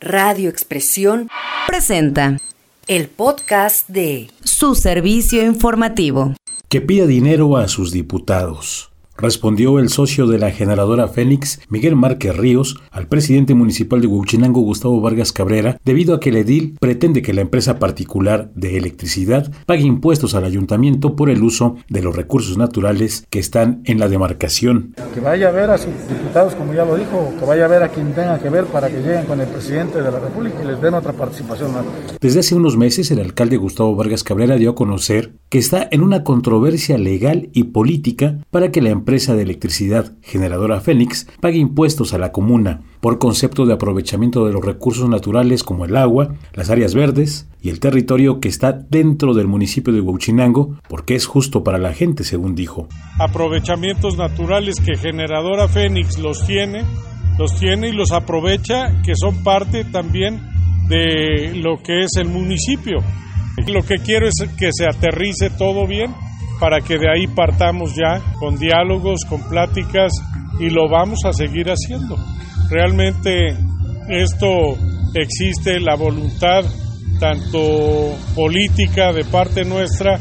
Radio Expresión presenta el podcast de su servicio informativo. Que pida dinero a sus diputados respondió el socio de la generadora Fénix, Miguel Márquez Ríos, al presidente municipal de Huachinango, Gustavo Vargas Cabrera, debido a que el edil pretende que la empresa particular de electricidad pague impuestos al ayuntamiento por el uso de los recursos naturales que están en la demarcación. Que vaya a ver a sus diputados, como ya lo dijo, que vaya a ver a quien tenga que ver para que lleguen con el presidente de la República y les den otra participación. Desde hace unos meses, el alcalde Gustavo Vargas Cabrera dio a conocer que está en una controversia legal y política para que la empresa de electricidad generadora Fénix pague impuestos a la comuna por concepto de aprovechamiento de los recursos naturales como el agua, las áreas verdes y el territorio que está dentro del municipio de Huachinango, porque es justo para la gente, según dijo. Aprovechamientos naturales que generadora Fénix los tiene, los tiene y los aprovecha, que son parte también de lo que es el municipio. Lo que quiero es que se aterrice todo bien para que de ahí partamos ya con diálogos, con pláticas y lo vamos a seguir haciendo. Realmente esto existe la voluntad tanto política de parte nuestra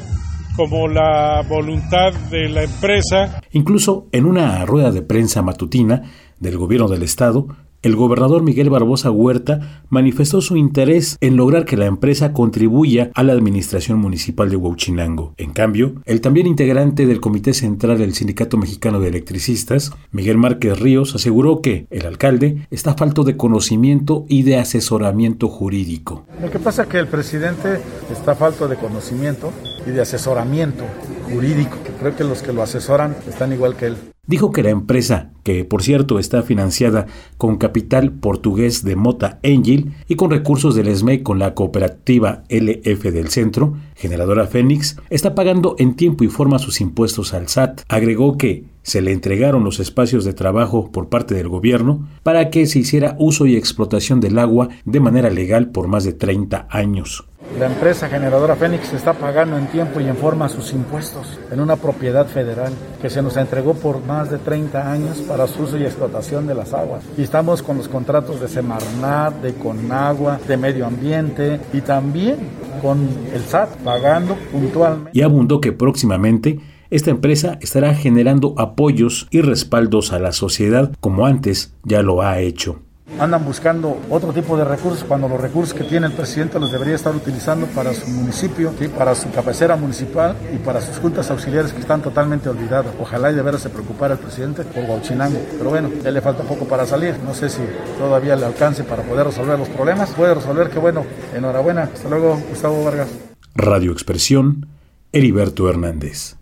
como la voluntad de la empresa. Incluso en una rueda de prensa matutina del gobierno del estado, el gobernador Miguel Barbosa Huerta manifestó su interés en lograr que la empresa contribuya a la administración municipal de Huachinango. En cambio, el también integrante del Comité Central del Sindicato Mexicano de Electricistas, Miguel Márquez Ríos, aseguró que el alcalde está falto de conocimiento y de asesoramiento jurídico. Lo que pasa es que el presidente está falto de conocimiento y de asesoramiento jurídico. Creo que los que lo asesoran están igual que él. Dijo que la empresa, que por cierto está financiada con capital portugués de Mota Angel y con recursos del ESME con la cooperativa LF del Centro, generadora Fénix, está pagando en tiempo y forma sus impuestos al SAT. Agregó que se le entregaron los espacios de trabajo por parte del gobierno para que se hiciera uso y explotación del agua de manera legal por más de 30 años. La empresa generadora Fénix está pagando en tiempo y en forma sus impuestos en una propiedad federal que se nos entregó por más de 30 años para su uso y explotación de las aguas. Y estamos con los contratos de Semarnat, de Conagua, de Medio Ambiente y también con el SAT pagando puntualmente. Y abundó que próximamente esta empresa estará generando apoyos y respaldos a la sociedad como antes ya lo ha hecho andan buscando otro tipo de recursos cuando los recursos que tiene el presidente los debería estar utilizando para su municipio, para su cabecera municipal y para sus juntas auxiliares que están totalmente olvidadas. Ojalá y de veras se preocupara el presidente por Huachinango. Pero bueno, ya le falta poco para salir. No sé si todavía le alcance para poder resolver los problemas. Puede resolver, que bueno. Enhorabuena. Hasta luego, Gustavo Vargas. Radio Expresión, Heriberto Hernández.